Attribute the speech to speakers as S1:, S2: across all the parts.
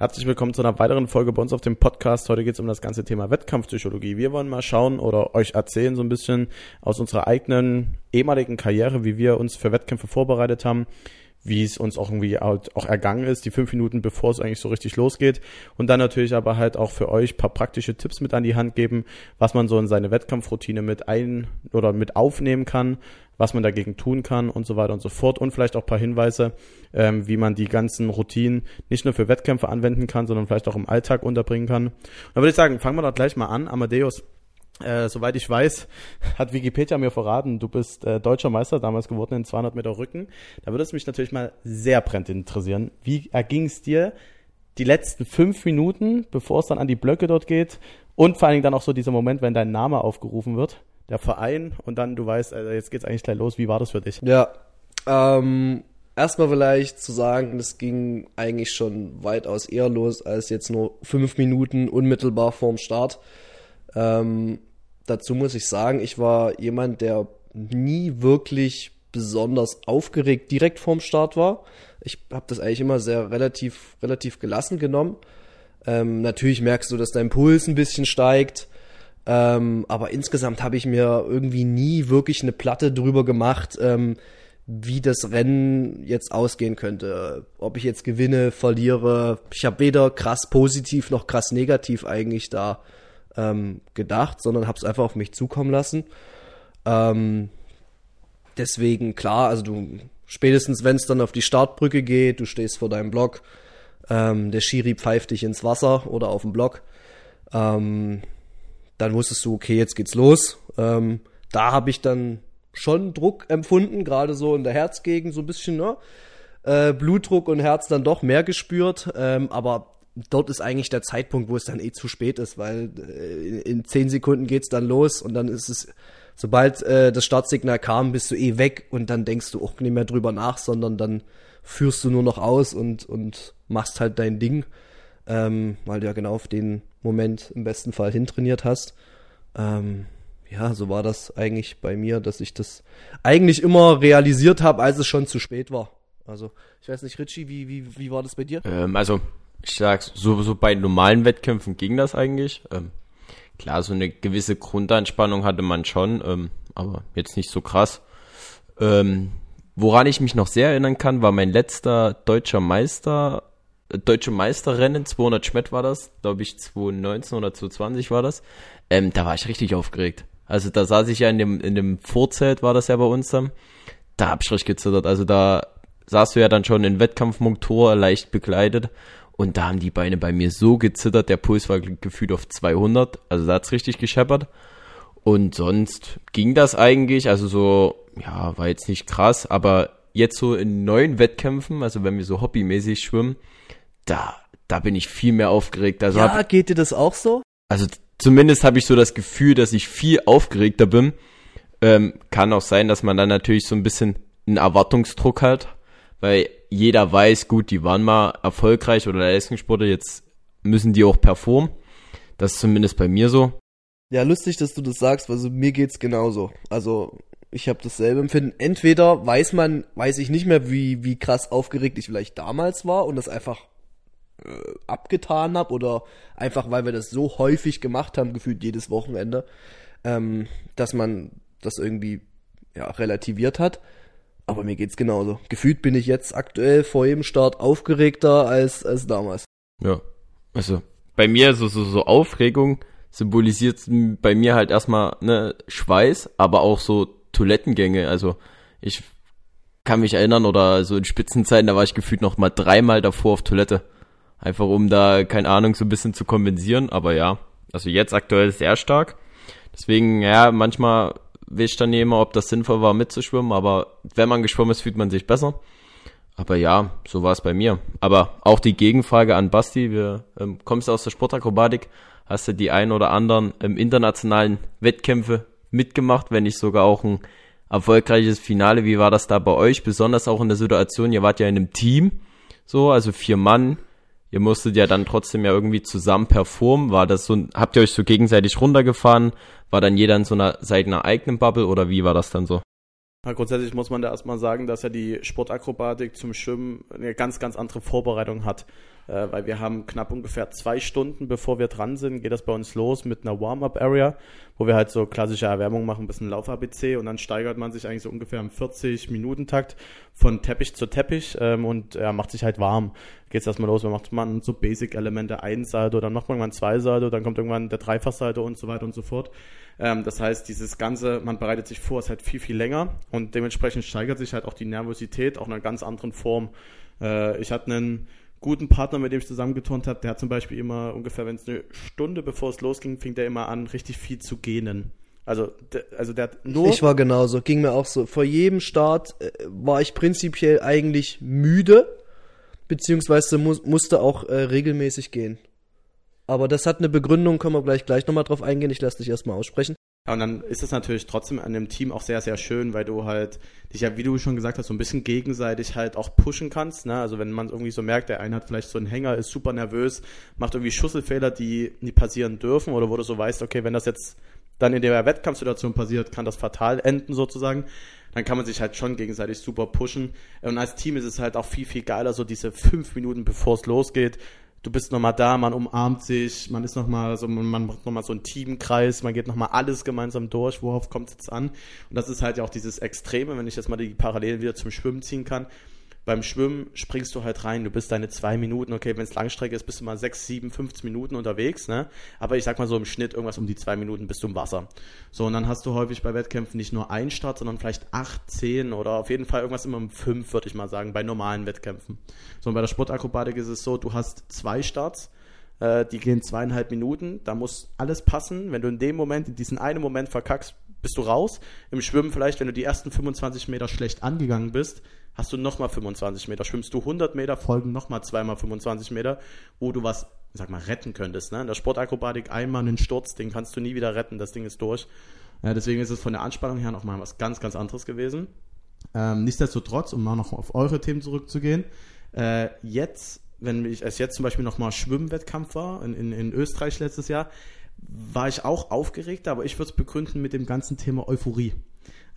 S1: Herzlich willkommen zu einer weiteren Folge bei uns auf dem Podcast. Heute geht es um das ganze Thema Wettkampfpsychologie. Wir wollen mal schauen oder euch erzählen so ein bisschen aus unserer eigenen ehemaligen Karriere, wie wir uns für Wettkämpfe vorbereitet haben, wie es uns auch irgendwie auch ergangen ist, die fünf Minuten bevor es eigentlich so richtig losgeht. Und dann natürlich aber halt auch für euch paar praktische Tipps mit an die Hand geben, was man so in seine Wettkampfroutine mit ein oder mit aufnehmen kann, was man dagegen tun kann und so weiter und so fort und vielleicht auch paar Hinweise, ähm, wie man die ganzen Routinen nicht nur für Wettkämpfe anwenden kann, sondern vielleicht auch im Alltag unterbringen kann. Und dann würde ich sagen, fangen wir doch gleich mal an. Amadeus, äh, soweit ich weiß, hat Wikipedia mir verraten, du bist äh, deutscher Meister damals geworden in 200 Meter Rücken. Da würde es mich natürlich mal sehr brennend interessieren. Wie erging es dir die letzten fünf Minuten, bevor es dann an die Blöcke dort geht? Und vor allen Dingen dann auch so dieser Moment, wenn dein Name aufgerufen wird? Der Verein und dann du weißt, also jetzt geht's eigentlich gleich los. Wie war das für dich?
S2: Ja, ähm, erstmal vielleicht zu sagen, das ging eigentlich schon weitaus eher los als jetzt nur fünf Minuten unmittelbar vorm Start. Ähm, dazu muss ich sagen, ich war jemand, der nie wirklich besonders aufgeregt direkt vorm Start war. Ich habe das eigentlich immer sehr relativ relativ gelassen genommen. Ähm, natürlich merkst du, dass dein Puls ein bisschen steigt. Ähm, aber insgesamt habe ich mir irgendwie nie wirklich eine Platte drüber gemacht, ähm, wie das Rennen jetzt ausgehen könnte. Ob ich jetzt gewinne, verliere. Ich habe weder krass positiv noch krass negativ eigentlich da ähm, gedacht, sondern habe es einfach auf mich zukommen lassen. Ähm, deswegen klar, also du spätestens wenn es dann auf die Startbrücke geht, du stehst vor deinem Block, ähm, der Schiri pfeift dich ins Wasser oder auf dem Block. Ähm, dann wusstest du, okay, jetzt geht's los. Ähm, da habe ich dann schon Druck empfunden, gerade so in der Herzgegend, so ein bisschen, ne? Äh, Blutdruck und Herz dann doch mehr gespürt. Ähm, aber dort ist eigentlich der Zeitpunkt, wo es dann eh zu spät ist, weil äh, in zehn Sekunden geht's dann los und dann ist es, sobald äh, das Startsignal kam, bist du eh weg und dann denkst du auch nicht mehr drüber nach, sondern dann führst du nur noch aus und, und machst halt dein Ding ähm, weil du ja genau auf den Moment im besten Fall hintrainiert hast. Ähm, ja, so war das eigentlich bei mir, dass ich das eigentlich immer realisiert habe, als es schon zu spät war. Also, ich weiß nicht, Richie, wie, wie, wie war das bei dir?
S3: Ähm, also, ich sag's, so, so bei normalen Wettkämpfen ging das eigentlich. Ähm, klar, so eine gewisse Grundanspannung hatte man schon, ähm, aber jetzt nicht so krass. Ähm, woran ich mich noch sehr erinnern kann, war mein letzter deutscher Meister Deutsche Meisterrennen, 200 Schmett war das, glaube ich 2019 oder 2020 war das. Ähm, da war ich richtig aufgeregt. Also da saß ich ja in dem, in dem Vorzelt, war das ja bei uns dann. Da hab ich richtig gezittert. Also da saß du ja dann schon in Wettkampfmotor leicht begleitet. Und da haben die Beine bei mir so gezittert, der Puls war gefühlt auf 200. Also da hat's richtig gescheppert. Und sonst ging das eigentlich, also so, ja, war jetzt nicht krass, aber jetzt so in neuen Wettkämpfen, also wenn wir so hobbymäßig schwimmen, da, da bin ich viel mehr aufgeregt. Also
S2: ja, hab, geht dir das auch so?
S3: Also zumindest habe ich so das Gefühl, dass ich viel aufgeregter bin. Ähm, kann auch sein, dass man dann natürlich so ein bisschen einen Erwartungsdruck hat, weil jeder weiß, gut, die waren mal erfolgreich oder Leistungssportler, jetzt müssen die auch performen. Das ist zumindest bei mir so.
S2: Ja, lustig, dass du das sagst, weil so mir geht's genauso. Also ich habe dasselbe Empfinden. Entweder weiß man, weiß ich nicht mehr, wie wie krass aufgeregt ich vielleicht damals war und das einfach äh, abgetan habe oder einfach weil wir das so häufig gemacht haben, gefühlt jedes Wochenende, ähm, dass man das irgendwie ja, relativiert hat. Aber mir geht's genauso. Gefühlt bin ich jetzt aktuell vor jedem Start aufgeregter als, als damals.
S3: Ja. Also bei mir so, so, so Aufregung symbolisiert bei mir halt erstmal ne, Schweiß, aber auch so Toilettengänge. Also ich kann mich erinnern oder so in Spitzenzeiten, da war ich gefühlt noch mal dreimal davor auf Toilette. Einfach um da, keine Ahnung, so ein bisschen zu kompensieren. Aber ja, also jetzt aktuell sehr stark. Deswegen, ja, manchmal will ich dann immer, ob das sinnvoll war, mitzuschwimmen. Aber wenn man geschwommen ist, fühlt man sich besser. Aber ja, so war es bei mir. Aber auch die Gegenfrage an Basti, wir ähm, kommst aus der Sportakrobatik, hast du die ein oder anderen ähm, internationalen Wettkämpfe mitgemacht, wenn nicht sogar auch ein erfolgreiches Finale. Wie war das da bei euch? Besonders auch in der Situation, ihr wart ja in einem Team, so, also vier Mann, ihr musstet ja dann trotzdem ja irgendwie zusammen performen. War das so, habt ihr euch so gegenseitig runtergefahren? War dann jeder in so einer, seiner eigenen Bubble oder wie war das dann so?
S1: Ja, grundsätzlich muss man da erstmal sagen, dass ja die Sportakrobatik zum Schwimmen eine ganz, ganz andere Vorbereitung hat äh, weil wir haben knapp ungefähr zwei Stunden, bevor wir dran sind, geht das bei uns los mit einer Warm-Up-Area, wo wir halt so klassische Erwärmung machen, ein bisschen Lauf-ABC und dann steigert man sich eigentlich so ungefähr im 40-Minuten-Takt von Teppich zu Teppich ähm, und ja, macht sich halt warm. Geht's erstmal los, dann macht man so Basic-Elemente, ein Salto, dann macht man irgendwann zwei Salto, dann kommt irgendwann der Dreifachsalto und so weiter und so fort. Ähm, das heißt, dieses Ganze, man bereitet sich vor, ist halt viel, viel länger und dementsprechend steigert sich halt auch die Nervosität auch in einer ganz anderen Form. Äh, ich hatte einen guten Partner, mit dem ich zusammengeturnt habe, der hat zum Beispiel immer ungefähr, wenn es eine Stunde bevor es losging, fing der immer an, richtig viel zu gähnen. Also, der, also der hat nur.
S2: Ich war genauso, ging mir auch so. Vor jedem Start äh, war ich prinzipiell eigentlich müde, beziehungsweise mu musste auch äh, regelmäßig gehen. Aber das hat eine Begründung, können wir gleich gleich nochmal drauf eingehen. Ich lasse dich erstmal aussprechen.
S1: Ja, und dann ist es natürlich trotzdem an dem Team auch sehr, sehr schön, weil du halt dich ja, wie du schon gesagt hast, so ein bisschen gegenseitig halt auch pushen kannst. Ne? Also wenn man irgendwie so merkt, der eine hat vielleicht so einen Hänger, ist super nervös, macht irgendwie Schusselfehler, die nie passieren dürfen, oder wo du so weißt, okay, wenn das jetzt dann in der Wettkampfsituation passiert, kann das fatal enden sozusagen. Dann kann man sich halt schon gegenseitig super pushen. Und als Team ist es halt auch viel, viel geiler, so diese fünf Minuten bevor es losgeht, du bist nochmal da, man umarmt sich, man ist nochmal so, man macht nochmal so einen Teamkreis, man geht nochmal alles gemeinsam durch, worauf kommt es jetzt an? Und das ist halt ja auch dieses Extreme, wenn ich jetzt mal die Parallelen wieder zum Schwimmen ziehen kann beim Schwimmen springst du halt rein, du bist deine zwei Minuten, okay, wenn es Langstrecke ist, bist du mal sechs, sieben, 15 Minuten unterwegs, ne? Aber ich sag mal so im Schnitt irgendwas um die zwei Minuten bist du im Wasser. So, und dann hast du häufig bei Wettkämpfen nicht nur einen Start, sondern vielleicht acht, zehn oder auf jeden Fall irgendwas immer um fünf, würde ich mal sagen, bei normalen Wettkämpfen. So, und bei der Sportakrobatik ist es so, du hast zwei Starts, äh, die gehen zweieinhalb Minuten, da muss alles passen. Wenn du in dem Moment, in diesen einen Moment verkackst, bist du raus. Im Schwimmen vielleicht, wenn du die ersten 25 Meter schlecht angegangen bist, hast du nochmal 25 Meter. Schwimmst du 100 Meter, folgen nochmal zweimal 25 Meter, wo du was, sag mal, retten könntest. Ne? In der Sportakrobatik einmal einen Sturz, den kannst du nie wieder retten, das Ding ist durch. Ja, deswegen ist es von der Anspannung her nochmal was ganz, ganz anderes gewesen. Ähm, nichtsdestotrotz, um mal noch auf eure Themen zurückzugehen, äh, jetzt, wenn ich es jetzt zum Beispiel nochmal Schwimmwettkampf war, in, in, in Österreich letztes Jahr, war ich auch aufgeregt, aber ich würde es begründen mit dem ganzen Thema Euphorie.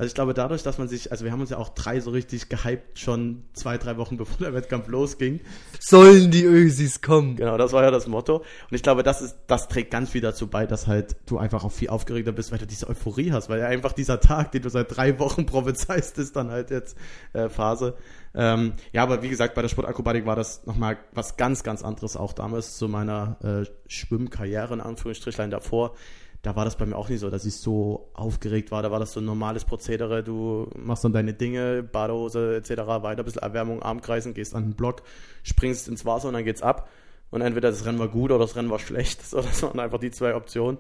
S1: Also ich glaube, dadurch, dass man sich, also wir haben uns ja auch drei so richtig gehypt, schon zwei, drei Wochen bevor der Wettkampf losging.
S2: Sollen die Ösis kommen?
S1: Genau, das war ja das Motto. Und ich glaube, das ist, das trägt ganz viel dazu bei, dass halt du einfach auch viel aufgeregter bist, weil du diese Euphorie hast, weil ja einfach dieser Tag, den du seit drei Wochen prophezeist, ist dann halt jetzt äh, Phase. Ähm, ja, aber wie gesagt, bei der Sportakrobatik war das nochmal was ganz, ganz anderes auch damals zu meiner äh, Schwimmkarriere in Anführungsstrichlein davor da war das bei mir auch nicht so, dass ich so aufgeregt war. Da war das so ein normales Prozedere. Du machst dann deine Dinge, Badehose etc. weiter, bisschen Erwärmung, Armkreisen, gehst an den Block, springst ins Wasser und dann geht's ab. Und entweder das Rennen war gut oder das Rennen war schlecht. So, das waren einfach die zwei Optionen.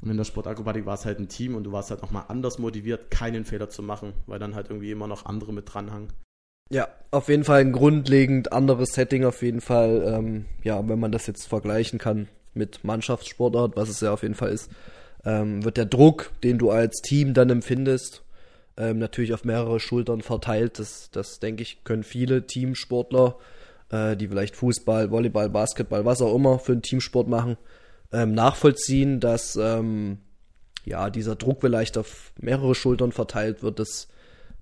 S1: Und in der Sportakrobatik war es halt ein Team und du warst halt nochmal anders motiviert, keinen Fehler zu machen, weil dann halt irgendwie immer noch andere mit dranhangen.
S2: Ja, auf jeden Fall ein grundlegend anderes Setting, auf jeden Fall, ähm, ja, wenn man das jetzt vergleichen kann mit Mannschaftssportart, was es ja auf jeden Fall ist ähm, wird der Druck, den du als Team dann empfindest, ähm, natürlich auf mehrere Schultern verteilt. Das, das denke ich, können viele Teamsportler, äh, die vielleicht Fußball, Volleyball, Basketball, was auch immer für einen Teamsport machen, ähm, nachvollziehen, dass ähm, ja dieser Druck vielleicht auf mehrere Schultern verteilt wird, dass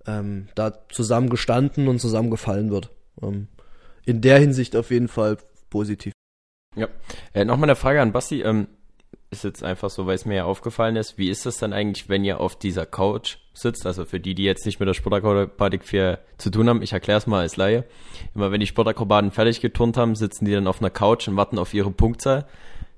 S2: ähm, da zusammengestanden und zusammengefallen wird. Ähm, in der Hinsicht auf jeden Fall positiv.
S3: Ja, äh, nochmal eine Frage an Basti. Ähm, ist jetzt einfach so, weil es mir ja aufgefallen ist. Wie ist das dann eigentlich, wenn ihr auf dieser Couch sitzt? Also für die, die jetzt nicht mit der Sportakrobatik viel zu tun haben, ich erkläre es mal als Laie. Immer wenn die Sportakrobaten fertig geturnt haben, sitzen die dann auf einer Couch und warten auf ihre Punktzahl.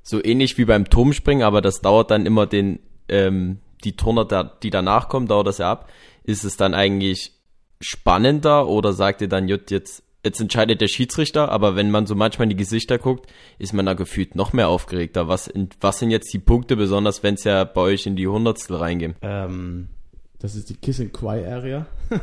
S3: So ähnlich wie beim Turmspringen, aber das dauert dann immer den, ähm, die Turner, die danach kommen, dauert das ja ab. Ist es dann eigentlich spannender oder sagt ihr dann, Jut, jetzt jetzt entscheidet der Schiedsrichter, aber wenn man so manchmal in die Gesichter guckt, ist man da gefühlt noch mehr aufgeregter. Was, was sind jetzt die Punkte, besonders wenn es ja bei euch in die Hundertstel reingehen?
S1: Ähm, das ist die Kiss and Cry Area.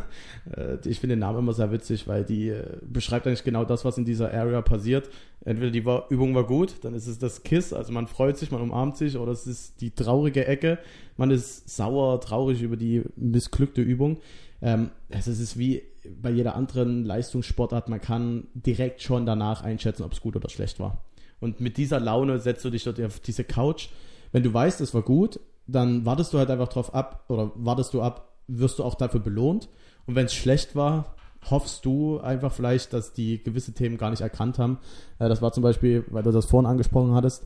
S1: Äh, ich finde den Namen immer sehr witzig, weil die äh, beschreibt eigentlich genau das, was in dieser Area passiert. Entweder die Übung war gut, dann ist es das Kiss, also man freut sich, man umarmt sich, oder es ist die traurige Ecke, man ist sauer, traurig über die missglückte Übung. Ähm, also es ist wie bei jeder anderen Leistungssportart, man kann direkt schon danach einschätzen, ob es gut oder schlecht war. Und mit dieser Laune setzt du dich dort auf diese Couch. Wenn du weißt, es war gut, dann wartest du halt einfach drauf ab oder wartest du ab, wirst du auch dafür belohnt. Und wenn es schlecht war, hoffst du einfach vielleicht, dass die gewisse Themen gar nicht erkannt haben? Äh, das war zum Beispiel, weil du das vorhin angesprochen hattest,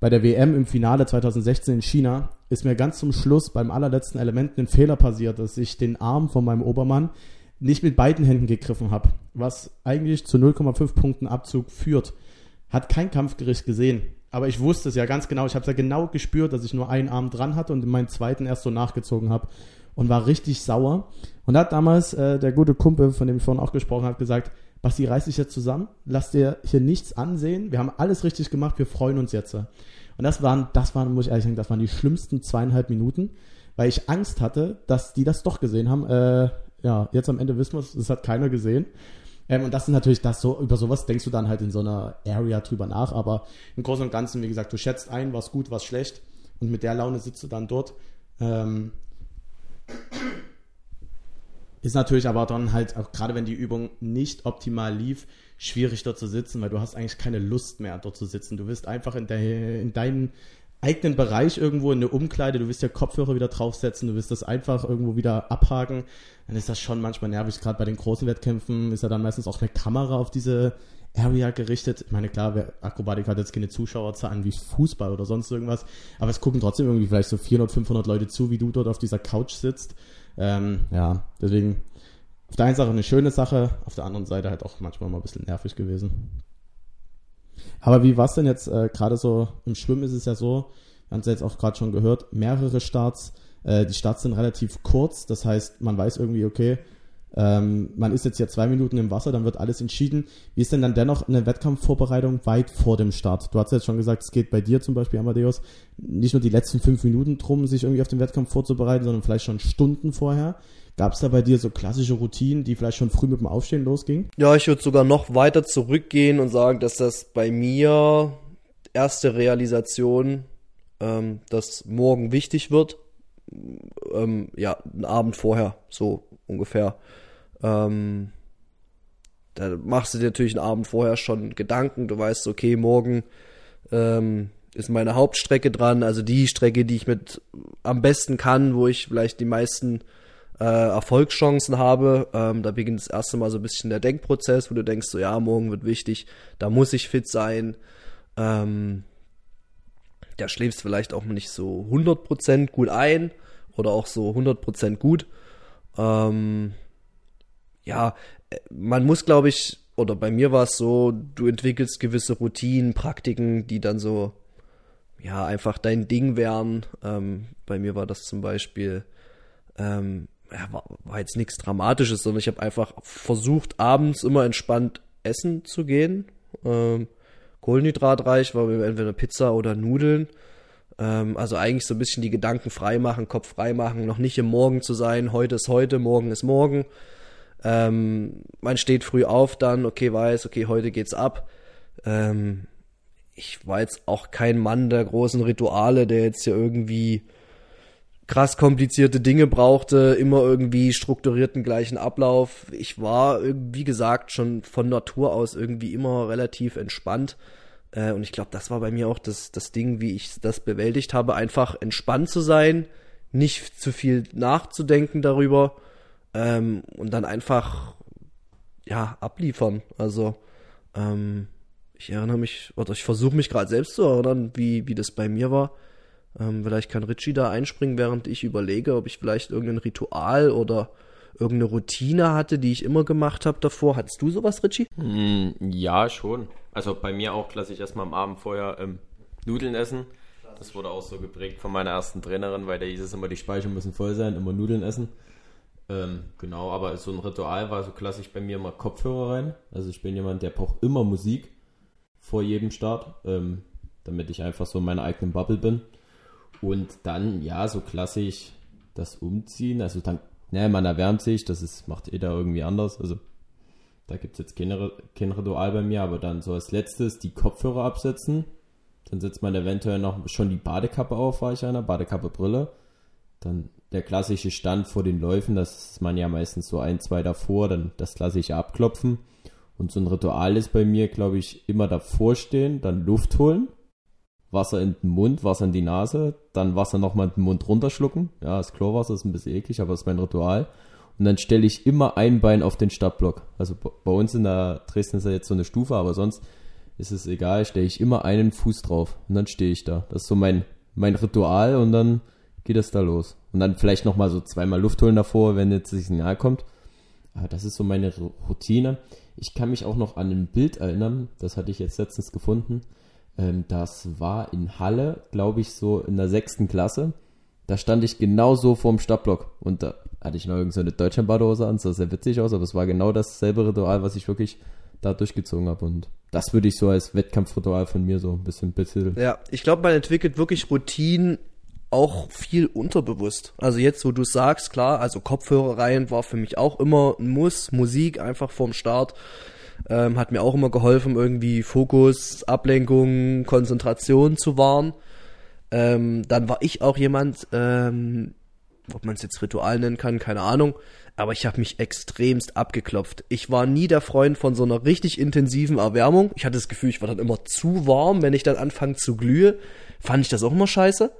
S1: bei der WM im Finale 2016 in China ist mir ganz zum Schluss beim allerletzten Element ein Fehler passiert, dass ich den Arm von meinem Obermann nicht mit beiden Händen gegriffen habe, was eigentlich zu 0,5 Punkten Abzug führt. Hat kein Kampfgericht gesehen. Aber ich wusste es ja ganz genau. Ich habe es ja genau gespürt, dass ich nur einen Arm dran hatte und meinen zweiten erst so nachgezogen habe und war richtig sauer. Und da hat damals äh, der gute Kumpel, von dem ich vorhin auch gesprochen habe, gesagt, Basti, reiß dich jetzt zusammen, lass dir hier nichts ansehen. Wir haben alles richtig gemacht, wir freuen uns jetzt. Und das waren, das waren, muss ich ehrlich sagen, das waren die schlimmsten zweieinhalb Minuten, weil ich Angst hatte, dass die das doch gesehen haben. Äh, ja, jetzt am Ende wissen wir es, das hat keiner gesehen. Ähm, und das ist natürlich das so, über sowas denkst du dann halt in so einer Area drüber nach, aber im Großen und Ganzen, wie gesagt, du schätzt ein, was gut, was schlecht und mit der Laune sitzt du dann dort. Ähm, ist natürlich aber dann halt, auch gerade wenn die Übung nicht optimal lief, schwierig dort zu sitzen, weil du hast eigentlich keine Lust mehr dort zu sitzen. Du wirst einfach in, de, in deinem eigenen Bereich irgendwo in der Umkleide, du wirst ja Kopfhörer wieder draufsetzen, du wirst das einfach irgendwo wieder abhaken, dann ist das schon manchmal nervig. Gerade bei den großen Wettkämpfen ist ja dann meistens auch eine Kamera auf diese Area gerichtet. Ich meine, klar, Akrobatik hat jetzt keine Zuschauerzahlen wie Fußball oder sonst irgendwas, aber es gucken trotzdem irgendwie vielleicht so 400, 500 Leute zu, wie du dort auf dieser Couch sitzt. Ähm, ja, deswegen auf der einen Seite eine schöne Sache, auf der anderen Seite halt auch manchmal mal ein bisschen nervig gewesen. Aber wie war es denn jetzt äh, gerade so im Schwimmen ist es ja so, wir haben es ja jetzt auch gerade schon gehört, mehrere Starts. Äh, die Starts sind relativ kurz, das heißt, man weiß irgendwie, okay, ähm, man ist jetzt ja zwei Minuten im Wasser, dann wird alles entschieden. Wie ist denn dann dennoch eine Wettkampfvorbereitung weit vor dem Start? Du hast jetzt schon gesagt, es geht bei dir zum Beispiel, Amadeus, nicht nur die letzten fünf Minuten drum, sich irgendwie auf den Wettkampf vorzubereiten, sondern vielleicht schon Stunden vorher. Gab es da bei dir so klassische Routinen, die vielleicht schon früh mit dem Aufstehen losgingen?
S2: Ja, ich würde sogar noch weiter zurückgehen und sagen, dass das bei mir erste Realisation, ähm, dass morgen wichtig wird, ähm, ja, einen Abend vorher, so ungefähr. Ähm, da machst du dir natürlich einen Abend vorher schon Gedanken. Du weißt, okay, morgen ähm, ist meine Hauptstrecke dran, also die Strecke, die ich mit am besten kann, wo ich vielleicht die meisten äh, Erfolgschancen habe. Ähm, da beginnt das erste Mal so ein bisschen der Denkprozess, wo du denkst, so ja, morgen wird wichtig, da muss ich fit sein. Ähm, da schläfst vielleicht auch nicht so 100% gut ein oder auch so 100% gut. Ähm, ja, man muss, glaube ich, oder bei mir war es so, du entwickelst gewisse Routinen, Praktiken, die dann so, ja, einfach dein Ding wären. Ähm, bei mir war das zum Beispiel, ähm, ja, war, war jetzt nichts Dramatisches, sondern ich habe einfach versucht, abends immer entspannt essen zu gehen. Ähm, kohlenhydratreich war entweder Pizza oder Nudeln. Ähm, also eigentlich so ein bisschen die Gedanken frei machen, Kopf frei machen, noch nicht im Morgen zu sein, heute ist heute, morgen ist morgen. Ähm, man steht früh auf dann, okay, weiß, okay, heute geht's ab. Ähm, ich war jetzt auch kein Mann der großen Rituale, der jetzt hier irgendwie krass komplizierte Dinge brauchte, immer irgendwie strukturierten gleichen Ablauf. Ich war, wie gesagt, schon von Natur aus irgendwie immer relativ entspannt. Äh, und ich glaube, das war bei mir auch das, das Ding, wie ich das bewältigt habe, einfach entspannt zu sein, nicht zu viel nachzudenken darüber ähm, und dann einfach ja abliefern. Also ähm, ich erinnere mich, oder ich versuche mich gerade selbst zu erinnern, wie, wie das bei mir war. Ähm, vielleicht kann Richie da einspringen, während ich überlege, ob ich vielleicht irgendein Ritual oder irgendeine Routine hatte, die ich immer gemacht habe davor. Hattest du sowas, Richie?
S3: Mm, ja, schon. Also bei mir auch klassisch erstmal am Abend vorher ähm, Nudeln essen. Das wurde auch so geprägt von meiner ersten Trainerin, weil da hieß es immer, die Speicher müssen voll sein, immer Nudeln essen. Ähm, genau, aber so ein Ritual war so klassisch bei mir immer Kopfhörer rein. Also ich bin jemand, der braucht immer Musik vor jedem Start, ähm, damit ich einfach so in meiner eigenen Bubble bin. Und dann, ja, so klassisch das Umziehen. Also dann Ne, man erwärmt sich, das ist, macht jeder irgendwie anders. Also da gibt es jetzt keine, kein Ritual bei mir, aber dann so als letztes die Kopfhörer absetzen. Dann setzt man eventuell noch schon die Badekappe auf, war ich einer, Badekappe, Brille. Dann der klassische Stand vor den Läufen, das ist man ja meistens so ein, zwei davor, dann das klassische Abklopfen. Und so ein Ritual ist bei mir, glaube ich, immer davor stehen, dann Luft holen Wasser in den Mund, Wasser in die Nase, dann Wasser nochmal in den Mund runterschlucken. Ja, das Chlorwasser ist ein bisschen eklig, aber das ist mein Ritual. Und dann stelle ich immer ein Bein auf den Startblock. Also bei uns in der Dresden ist ja jetzt so eine Stufe, aber sonst ist es egal, stelle ich immer einen Fuß drauf und dann stehe ich da. Das ist so mein, mein Ritual und dann geht es da los. Und dann vielleicht nochmal so zweimal Luft holen davor, wenn jetzt das Signal kommt. Aber das ist so meine Routine. Ich kann mich auch noch an ein Bild erinnern, das hatte ich jetzt letztens gefunden. Ähm, das war in Halle, glaube ich, so in der sechsten Klasse. Da stand ich genau so vorm Stadtblock und da hatte ich noch irgendeine so Deutschlandbadehose an, sah sehr witzig aus, aber es war genau dasselbe Ritual, was ich wirklich da durchgezogen habe und das würde ich so als Wettkampfritual von mir so ein bisschen betiteln.
S2: Ja, ich glaube, man entwickelt wirklich Routinen auch viel unterbewusst. Also jetzt, wo du sagst, klar, also Kopfhörer rein war für mich auch immer ein Muss. Musik einfach vorm Start ähm, hat mir auch immer geholfen, irgendwie Fokus, Ablenkung, Konzentration zu wahren. Ähm, dann war ich auch jemand, ähm, ob man es jetzt Ritual nennen kann, keine Ahnung, aber ich habe mich extremst abgeklopft. Ich war nie der Freund von so einer richtig intensiven Erwärmung. Ich hatte das Gefühl, ich war dann immer zu warm, wenn ich dann anfange zu glühe. Fand ich das auch immer scheiße.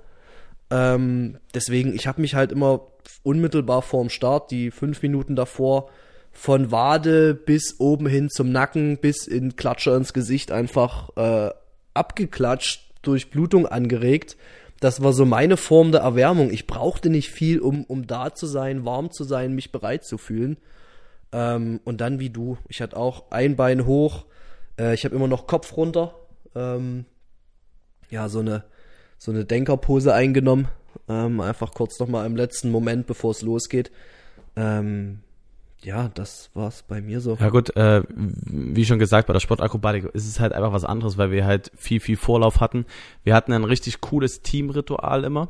S2: Ähm, deswegen, ich habe mich halt immer unmittelbar vorm Start, die fünf Minuten davor, von Wade bis oben hin zum Nacken, bis in Klatscher ins Gesicht einfach äh, abgeklatscht, durch Blutung angeregt. Das war so meine Form der Erwärmung. Ich brauchte nicht viel, um, um da zu sein, warm zu sein, mich bereit zu fühlen. Ähm, und dann wie du. Ich hatte auch ein Bein hoch. Äh, ich habe immer noch Kopf runter. Ähm, ja, so eine so eine Denkerpose eingenommen. Ähm, einfach kurz nochmal im letzten Moment, bevor es losgeht. Ähm, ja, das war's bei mir so.
S1: Ja gut, äh, wie schon gesagt, bei der Sportakrobatik ist es halt einfach was anderes, weil wir halt viel, viel Vorlauf hatten. Wir hatten ein richtig cooles Teamritual immer.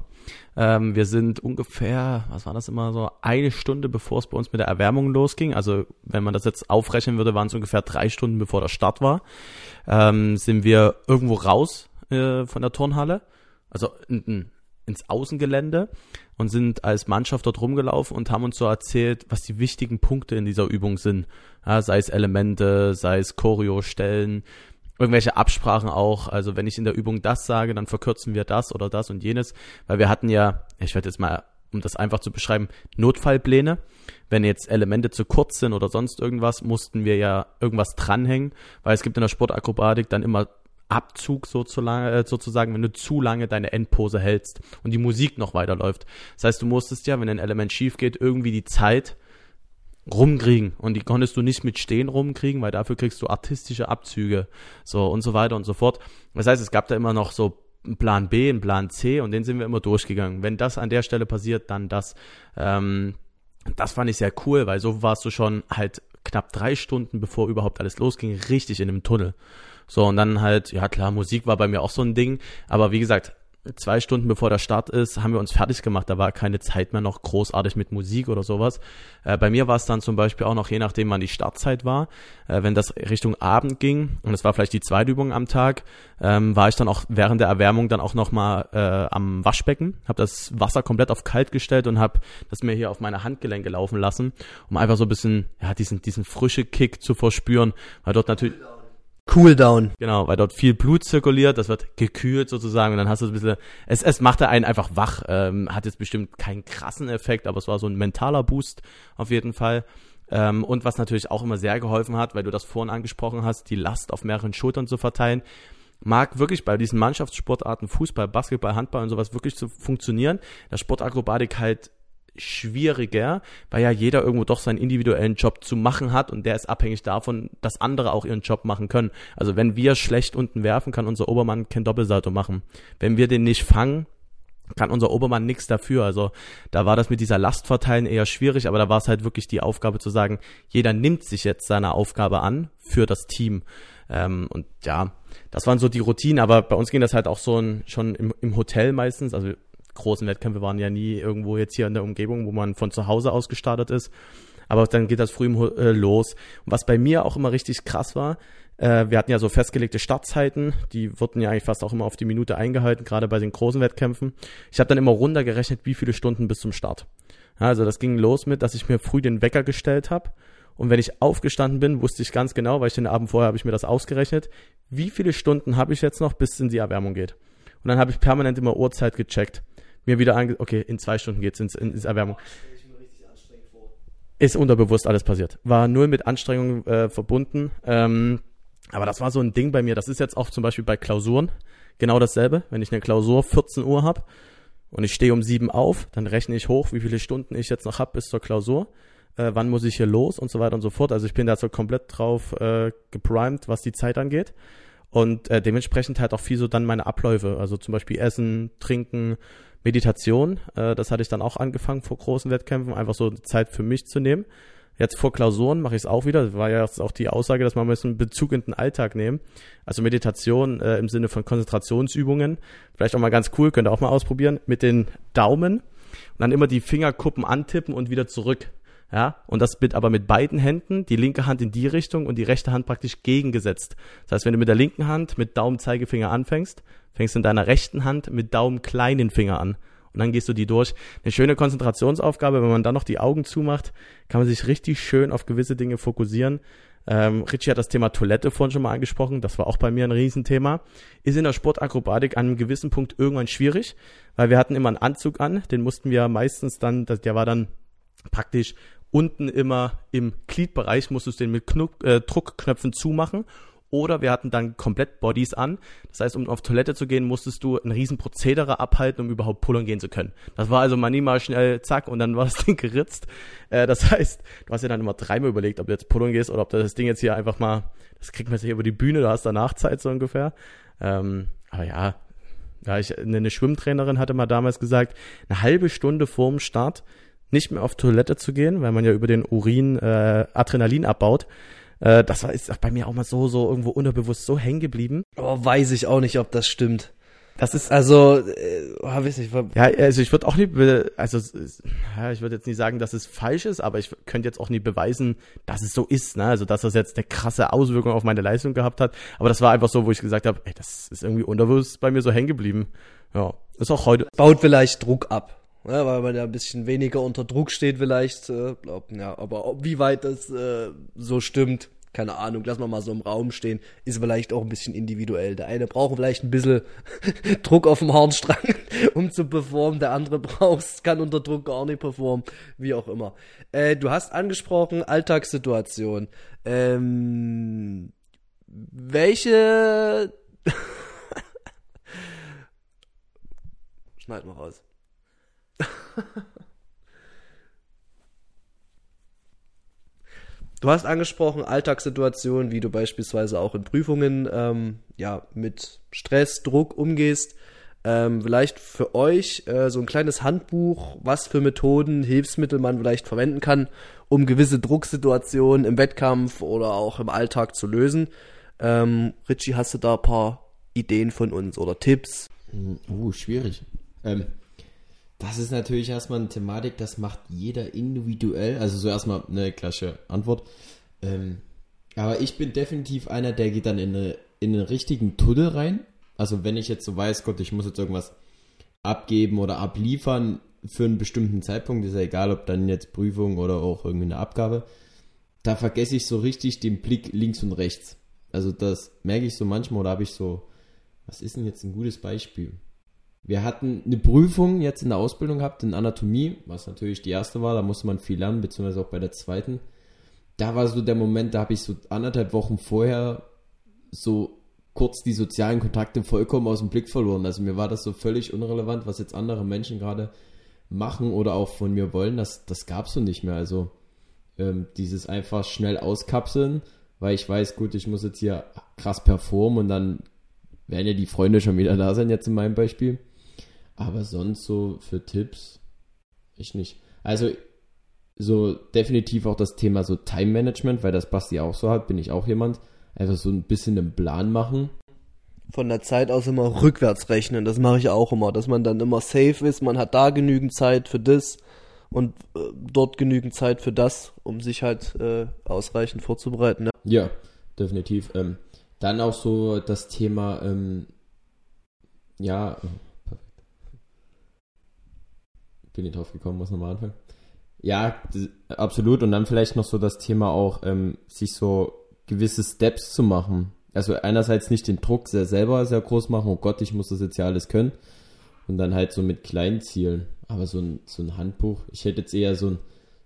S1: Ähm, wir sind ungefähr, was war das immer so, eine Stunde bevor es bei uns mit der Erwärmung losging. Also wenn man das jetzt aufrechnen würde, waren es ungefähr drei Stunden bevor der Start war. Ähm, sind wir irgendwo raus äh, von der Turnhalle also in, in, ins Außengelände und sind als Mannschaft dort rumgelaufen und haben uns so erzählt, was die wichtigen Punkte in dieser Übung sind. Ja, sei es Elemente, sei es Choreo-Stellen, irgendwelche Absprachen auch. Also wenn ich in der Übung das sage, dann verkürzen wir das oder das und jenes. Weil wir hatten ja, ich werde jetzt mal, um das einfach zu beschreiben, Notfallpläne. Wenn jetzt Elemente zu kurz sind oder sonst irgendwas, mussten wir ja irgendwas dranhängen, weil es gibt in der Sportakrobatik dann immer Abzug äh, sozusagen, wenn du zu lange deine Endpose hältst und die Musik noch weiterläuft. Das heißt, du musstest ja, wenn ein Element schief geht, irgendwie die Zeit rumkriegen und die konntest du nicht mit Stehen rumkriegen, weil dafür kriegst du artistische Abzüge, so und so weiter und so fort. Das heißt, es gab da immer noch so einen Plan B, einen Plan C und den sind wir immer durchgegangen. Wenn das an der Stelle passiert, dann das. Ähm, das fand ich sehr cool, weil so warst du schon halt knapp drei Stunden, bevor überhaupt alles losging, richtig in einem Tunnel. So, und dann halt, ja klar, Musik war bei mir auch so ein Ding. Aber wie gesagt, zwei Stunden bevor der Start ist, haben wir uns fertig gemacht. Da war keine Zeit mehr noch großartig mit Musik oder sowas. Äh, bei mir war es dann zum Beispiel auch noch, je nachdem wann die Startzeit war, äh, wenn das Richtung Abend ging, und es war vielleicht die zweite Übung am Tag, ähm, war ich dann auch während der Erwärmung dann auch nochmal äh, am Waschbecken, habe das Wasser komplett auf kalt gestellt und habe das mir hier auf meine Handgelenke laufen lassen, um einfach so ein bisschen, ja, diesen, diesen frische Kick zu verspüren, weil dort natürlich
S2: Cooldown.
S1: Genau, weil dort viel Blut zirkuliert, das wird gekühlt sozusagen und dann hast du ein bisschen, es, es machte einen einfach wach, ähm, hat jetzt bestimmt keinen krassen Effekt, aber es war so ein mentaler Boost auf jeden Fall. Ähm, und was natürlich auch immer sehr geholfen hat, weil du das vorhin angesprochen hast, die Last auf mehreren Schultern zu verteilen, mag wirklich bei diesen Mannschaftssportarten Fußball, Basketball, Handball und sowas wirklich zu funktionieren. Der Sportakrobatik halt schwieriger, weil ja jeder irgendwo doch seinen individuellen Job zu machen hat und der ist abhängig davon, dass andere auch ihren Job machen können. Also wenn wir schlecht unten werfen, kann unser Obermann kein Doppelsalto machen. Wenn wir den nicht fangen, kann unser Obermann nichts dafür. Also da war das mit dieser Lastverteilen eher schwierig, aber da war es halt wirklich die Aufgabe zu sagen, jeder nimmt sich jetzt seine Aufgabe an für das Team. Ähm, und ja, das waren so die Routinen, aber bei uns ging das halt auch so ein, schon im, im Hotel meistens. Also großen Wettkämpfe waren ja nie irgendwo jetzt hier in der Umgebung, wo man von zu Hause aus gestartet ist. Aber dann geht das früh äh, los. Und was bei mir auch immer richtig krass war, äh, wir hatten ja so festgelegte Startzeiten, die wurden ja eigentlich fast auch immer auf die Minute eingehalten, gerade bei den großen Wettkämpfen. Ich habe dann immer runtergerechnet, wie viele Stunden bis zum Start. Also das ging los mit, dass ich mir früh den Wecker gestellt habe. Und wenn ich aufgestanden bin, wusste ich ganz genau, weil ich den Abend vorher habe ich mir das ausgerechnet, wie viele Stunden habe ich jetzt noch, bis es in die Erwärmung geht. Und dann habe ich permanent immer Uhrzeit gecheckt mir wieder ange... Okay, in zwei Stunden geht's ins, ins Erwärmung. ist unterbewusst alles passiert. War null mit Anstrengung äh, verbunden. Ähm, aber das war so ein Ding bei mir. Das ist jetzt auch zum Beispiel bei Klausuren genau dasselbe. Wenn ich eine Klausur 14 Uhr habe und ich stehe um 7 auf, dann rechne ich hoch, wie viele Stunden ich jetzt noch habe bis zur Klausur. Äh, wann muss ich hier los und so weiter und so fort. Also ich bin da so komplett drauf äh, geprimed, was die Zeit angeht. Und äh, dementsprechend halt auch viel so dann meine Abläufe. Also zum Beispiel Essen, Trinken, Meditation. Äh, das hatte ich dann auch angefangen vor großen Wettkämpfen, einfach so Zeit für mich zu nehmen. Jetzt vor Klausuren mache ich es auch wieder. Das war ja auch die Aussage, dass man so einen Bezug in den Alltag nehmen. Also Meditation äh, im Sinne von Konzentrationsübungen. Vielleicht auch mal ganz cool, könnt ihr auch mal ausprobieren. Mit den Daumen und dann immer die Fingerkuppen antippen und wieder zurück. Ja, und das mit, aber mit beiden Händen, die linke Hand in die Richtung und die rechte Hand praktisch gegengesetzt. Das heißt, wenn du mit der linken Hand mit Daumen, Zeigefinger anfängst, fängst du in deiner rechten Hand mit Daumen, kleinen Finger an und dann gehst du die durch. Eine schöne Konzentrationsaufgabe, wenn man dann noch die Augen zumacht, kann man sich richtig schön auf gewisse Dinge fokussieren. Ähm, Richie hat das Thema Toilette vorhin schon mal angesprochen, das war auch bei mir ein Riesenthema. Ist in der Sportakrobatik an einem gewissen Punkt irgendwann schwierig, weil wir hatten immer einen Anzug an, den mussten wir meistens dann, der war dann praktisch unten immer im Gliedbereich, musstest du den mit Knuck, äh, Druckknöpfen zumachen oder wir hatten dann komplett Bodies an. Das heißt, um auf Toilette zu gehen, musstest du ein riesen Prozedere abhalten, um überhaupt pullern gehen zu können. Das war also mal nie mal schnell zack und dann war das Ding geritzt. Äh, das heißt, du hast ja dann immer dreimal überlegt, ob du jetzt pullern gehst oder ob das Ding jetzt hier einfach mal, das kriegt man hier über die Bühne, du hast danach Zeit so ungefähr. Ähm, aber ja, ja, ich, eine Schwimmtrainerin hatte mal damals gesagt, eine halbe Stunde vorm Start nicht mehr auf Toilette zu gehen, weil man ja über den Urin äh, Adrenalin abbaut. Äh, das war, ist bei mir auch mal so, so irgendwo unterbewusst so hängen geblieben.
S2: Oh, weiß ich auch nicht, ob das stimmt. Das ist also, äh, weiß nicht.
S1: Ja, also ich würde auch nicht, also ja, ich würde jetzt nicht sagen, dass es falsch ist, aber ich könnte jetzt auch nicht beweisen, dass es so ist, ne? Also dass das jetzt eine krasse Auswirkung auf meine Leistung gehabt hat. Aber das war einfach so, wo ich gesagt habe, ey, das ist irgendwie unterbewusst bei mir so hängen geblieben. Ja, ist auch heute.
S2: Baut vielleicht Druck ab. Ja, weil man ja ein bisschen weniger unter Druck steht vielleicht. Äh, glaub, ja, aber wie weit das äh, so stimmt, keine Ahnung, lass mal mal so im Raum stehen, ist vielleicht auch ein bisschen individuell. Der eine braucht vielleicht ein bisschen Druck auf dem Harnstrang, um zu performen, der andere braucht, kann unter Druck gar nicht performen, wie auch immer. Äh, du hast angesprochen, Alltagssituation. Ähm, welche Schneid mal raus. Du hast angesprochen Alltagssituationen, wie du beispielsweise auch in Prüfungen ähm, ja mit Stress, Druck umgehst. Ähm, vielleicht für euch äh, so ein kleines Handbuch, was für Methoden, Hilfsmittel man vielleicht verwenden kann, um gewisse Drucksituationen im Wettkampf oder auch im Alltag zu lösen. Ähm, Richie, hast du da ein paar Ideen von uns oder Tipps?
S3: Uh, schwierig. Ähm, das ist natürlich erstmal eine Thematik, das macht jeder individuell. Also so erstmal eine gleiche Antwort. Ähm, aber ich bin definitiv einer, der geht dann in, eine, in einen richtigen Tunnel rein. Also wenn ich jetzt so weiß, Gott, ich muss jetzt irgendwas abgeben oder abliefern für einen bestimmten Zeitpunkt, ist ja egal, ob dann jetzt Prüfung oder auch irgendwie eine Abgabe, da vergesse ich so richtig den Blick links und rechts. Also das merke ich so manchmal oder habe ich so, was ist denn jetzt ein gutes Beispiel? Wir hatten eine Prüfung jetzt in der Ausbildung gehabt, in Anatomie, was natürlich die erste war, da musste man viel lernen, beziehungsweise auch bei der zweiten. Da war so der Moment, da habe ich so anderthalb Wochen vorher so kurz die sozialen Kontakte vollkommen aus dem Blick verloren. Also mir war das so völlig unrelevant, was jetzt andere Menschen gerade machen oder auch von mir wollen. Das, das gab es so nicht mehr. Also ähm, dieses einfach schnell auskapseln, weil ich weiß, gut, ich muss jetzt hier krass performen und dann werden ja die Freunde schon wieder da sein, jetzt in meinem Beispiel. Aber sonst so für Tipps, ich nicht. Also so definitiv auch das Thema so Time Management, weil das Basti auch so hat, bin ich auch jemand. Einfach so ein bisschen einen Plan machen.
S2: Von der Zeit aus immer rückwärts rechnen, das mache ich auch immer, dass man dann immer safe ist, man hat da genügend Zeit für das und äh, dort genügend Zeit für das, um sich halt äh, ausreichend vorzubereiten.
S3: Ja, ja definitiv. Ähm, dann auch so das Thema, ähm, ja, bin ich drauf gekommen, muss nochmal anfangen. Ja, absolut. Und dann vielleicht noch so das Thema auch, ähm, sich so gewisse Steps zu machen. Also einerseits nicht den Druck sehr selber sehr groß machen, oh Gott, ich muss das jetzt ja alles können. Und dann halt so mit kleinen Zielen. Aber so ein, so ein Handbuch, ich hätte jetzt eher so ein,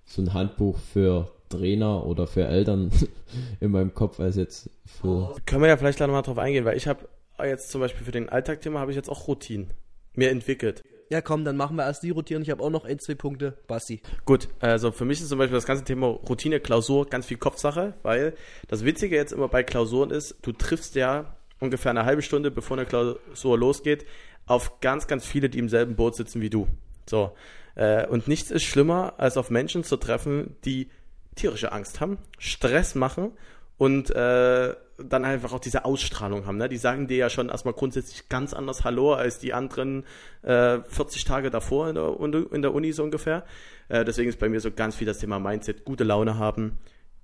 S3: so ein Handbuch für Trainer oder für Eltern in meinem Kopf als jetzt für.
S1: Können wir ja vielleicht gleich nochmal drauf eingehen, weil ich habe jetzt zum Beispiel für den Alltagthema habe ich jetzt auch Routinen mir entwickelt.
S2: Ja, komm, dann machen wir erst die Routinen. Ich habe auch noch ein, zwei Punkte. Basti.
S1: Gut, also für mich ist zum Beispiel das ganze Thema Routine, Klausur ganz viel Kopfsache, weil das Witzige jetzt immer bei Klausuren ist, du triffst ja ungefähr eine halbe Stunde, bevor eine Klausur losgeht, auf ganz, ganz viele, die im selben Boot sitzen wie du. So. Äh, und nichts ist schlimmer, als auf Menschen zu treffen, die tierische Angst haben, Stress machen und äh, dann einfach auch diese Ausstrahlung haben. Ne? Die sagen dir ja schon erstmal grundsätzlich ganz anders Hallo als die anderen äh, 40 Tage davor in der, in der Uni so ungefähr. Äh, deswegen ist bei mir so ganz viel das Thema Mindset, gute Laune haben.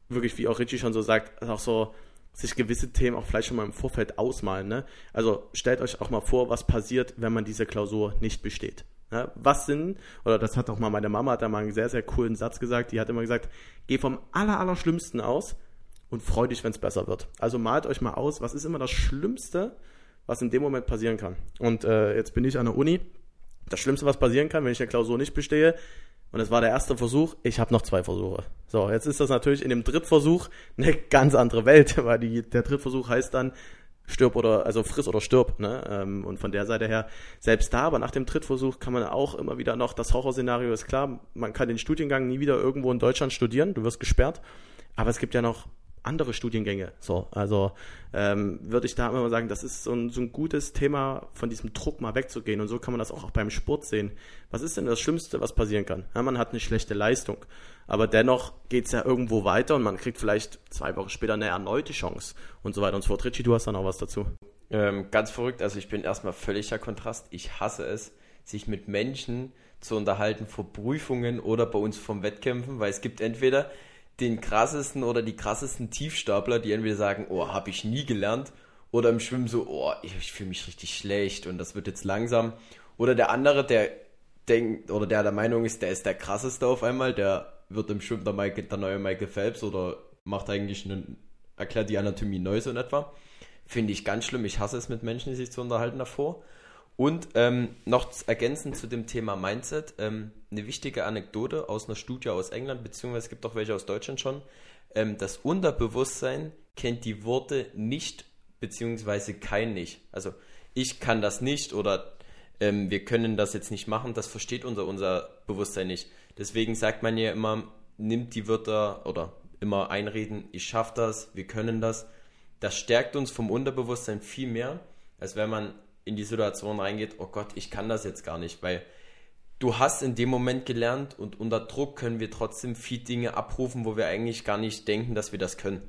S1: Wirklich, wie auch Richie schon so sagt, auch so sich gewisse Themen auch vielleicht schon mal im Vorfeld ausmalen. Ne? Also stellt euch auch mal vor, was passiert, wenn man diese Klausur nicht besteht. Ja, was sind, oder das hat auch mal meine Mama, hat da mal einen sehr, sehr coolen Satz gesagt, die hat immer gesagt, geh vom aller, aller Schlimmsten aus und freu dich, wenn es besser wird. Also malt euch mal aus, was ist immer das Schlimmste, was in dem Moment passieren kann. Und äh, jetzt bin ich an der Uni. Das Schlimmste, was passieren kann, wenn ich eine Klausur nicht bestehe, und es war der erste Versuch, ich habe noch zwei Versuche. So, jetzt ist das natürlich in dem Drittversuch eine ganz andere Welt, weil die, der Drittversuch heißt dann, stirb oder, also friss oder stirb, ne? Ähm, und von der Seite her, selbst da, aber nach dem Drittversuch kann man auch immer wieder noch, das Horrorszenario ist klar, man kann den Studiengang nie wieder irgendwo in Deutschland studieren, du wirst gesperrt, aber es gibt ja noch andere Studiengänge. So, also ähm, würde ich da immer mal sagen, das ist so ein, so ein gutes Thema, von diesem Druck mal wegzugehen. Und so kann man das auch, auch beim Sport sehen. Was ist denn das Schlimmste, was passieren kann? Ja, man hat eine schlechte Leistung, aber dennoch geht es ja irgendwo weiter und man kriegt vielleicht zwei Wochen später eine erneute Chance und so weiter und so fort. Richie, du hast dann auch was dazu.
S3: Ähm, ganz verrückt, also ich bin erstmal völliger Kontrast. Ich hasse es, sich mit Menschen zu unterhalten vor Prüfungen oder bei uns vom Wettkämpfen, weil es gibt entweder den krassesten oder die krassesten Tiefstapler, die entweder sagen, oh, habe ich nie gelernt, oder im Schwimmen so, oh, ich, ich fühle mich richtig schlecht und das wird jetzt langsam. Oder der andere, der denkt oder der der Meinung ist, der ist der krasseste auf einmal, der wird im Schwimmen der, Michael, der neue Michael Phelps oder macht eigentlich einen, erklärt die Anatomie neu so in etwa. Finde ich ganz schlimm. Ich hasse es mit Menschen, die sich zu unterhalten davor. Und ähm, noch ergänzend zu dem Thema Mindset, ähm, eine wichtige Anekdote aus einer Studie aus England, beziehungsweise es gibt auch welche aus Deutschland schon. Ähm, das Unterbewusstsein kennt die Worte nicht, beziehungsweise kein nicht. Also ich kann das nicht oder ähm, wir können das jetzt nicht machen, das versteht unser, unser Bewusstsein nicht. Deswegen sagt man ja immer, nimmt die Wörter oder immer einreden, ich schaffe das, wir können das. Das stärkt uns vom Unterbewusstsein viel mehr, als wenn man in die Situation reingeht, oh Gott, ich kann das jetzt gar nicht, weil du hast in dem Moment gelernt und unter Druck können wir trotzdem viel Dinge abrufen, wo wir eigentlich gar nicht denken, dass wir das können.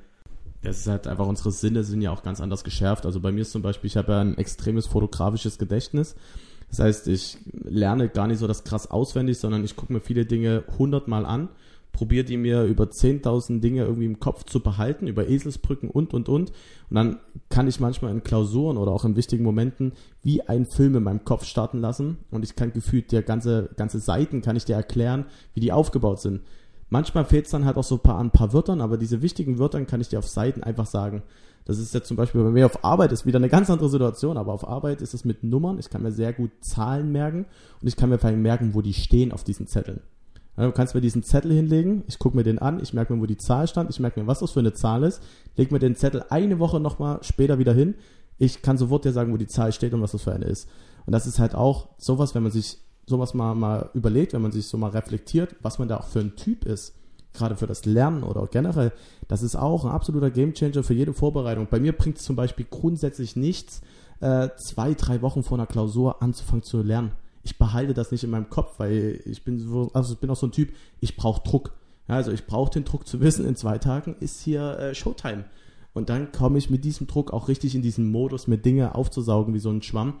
S1: Das ist halt einfach, unsere Sinne sind ja auch ganz anders geschärft. Also bei mir ist zum Beispiel, ich habe ja ein extremes fotografisches Gedächtnis. Das heißt, ich lerne gar nicht so das krass auswendig, sondern ich gucke mir viele Dinge hundertmal an probiere die mir über 10.000 Dinge irgendwie im Kopf zu behalten, über Eselsbrücken und, und, und. Und dann kann ich manchmal in Klausuren oder auch in wichtigen Momenten wie ein Film in meinem Kopf starten lassen und ich kann gefühlt der ganze, ganze Seiten kann ich dir erklären, wie die aufgebaut sind. Manchmal fehlt es dann halt auch so ein paar, ein paar Wörtern, aber diese wichtigen Wörter kann ich dir auf Seiten einfach sagen. Das ist jetzt zum Beispiel bei mir auf Arbeit ist wieder eine ganz andere Situation, aber auf Arbeit ist es mit Nummern. Ich kann mir sehr gut Zahlen merken und ich kann mir vor allem merken, wo die stehen auf diesen Zetteln. Du kannst mir diesen Zettel hinlegen, ich gucke mir den an, ich merke mir, wo die Zahl stand, ich merke mir, was das für eine Zahl ist, leg mir den Zettel eine Woche nochmal später wieder hin. Ich kann sofort dir sagen, wo die Zahl steht und was das für eine ist. Und das ist halt auch sowas, wenn man sich sowas mal, mal überlegt, wenn man sich so mal reflektiert, was man da auch für ein Typ ist, gerade für das Lernen oder generell, das ist auch ein absoluter Gamechanger für jede Vorbereitung. Bei mir bringt es zum Beispiel grundsätzlich nichts, äh, zwei, drei Wochen vor einer Klausur anzufangen zu lernen ich behalte das nicht in meinem Kopf, weil ich bin so, also ich bin auch so ein Typ, ich brauche Druck. Ja, also ich brauche den Druck zu wissen, in zwei Tagen ist hier äh, Showtime. Und dann komme ich mit diesem Druck auch richtig in diesen Modus, mir Dinge aufzusaugen wie so ein Schwamm.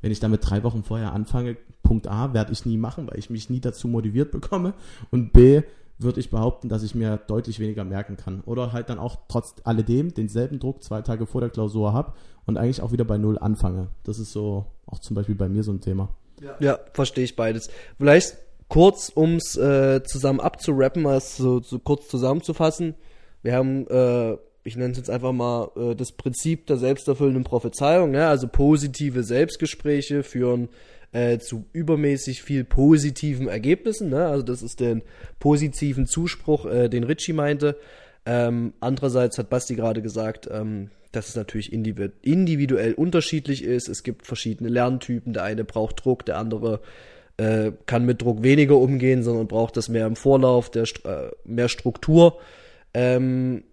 S1: Wenn ich damit drei Wochen vorher anfange, Punkt A, werde ich nie machen, weil ich mich nie dazu motiviert bekomme. Und B, würde ich behaupten, dass ich mir deutlich weniger merken kann. Oder halt dann auch trotz alledem denselben Druck zwei Tage vor der Klausur habe und eigentlich auch wieder bei Null anfange. Das ist so auch zum Beispiel bei mir so ein Thema.
S2: Ja, ja verstehe ich beides. Vielleicht kurz, ums äh, zusammen abzurappen, mal so, so kurz zusammenzufassen. Wir haben äh, ich nenne es jetzt einfach mal äh, das Prinzip der selbsterfüllenden Prophezeiung, ne? also positive Selbstgespräche führen äh, zu übermäßig viel positiven Ergebnissen. Ne? Also das ist den positiven Zuspruch, äh, den Richie meinte. Ähm, andererseits hat Basti gerade gesagt, ähm, dass es natürlich individuell unterschiedlich ist. Es gibt verschiedene Lerntypen. Der eine braucht Druck, der andere äh, kann mit Druck weniger umgehen, sondern braucht das mehr im Vorlauf, der, äh, mehr Struktur. Ähm,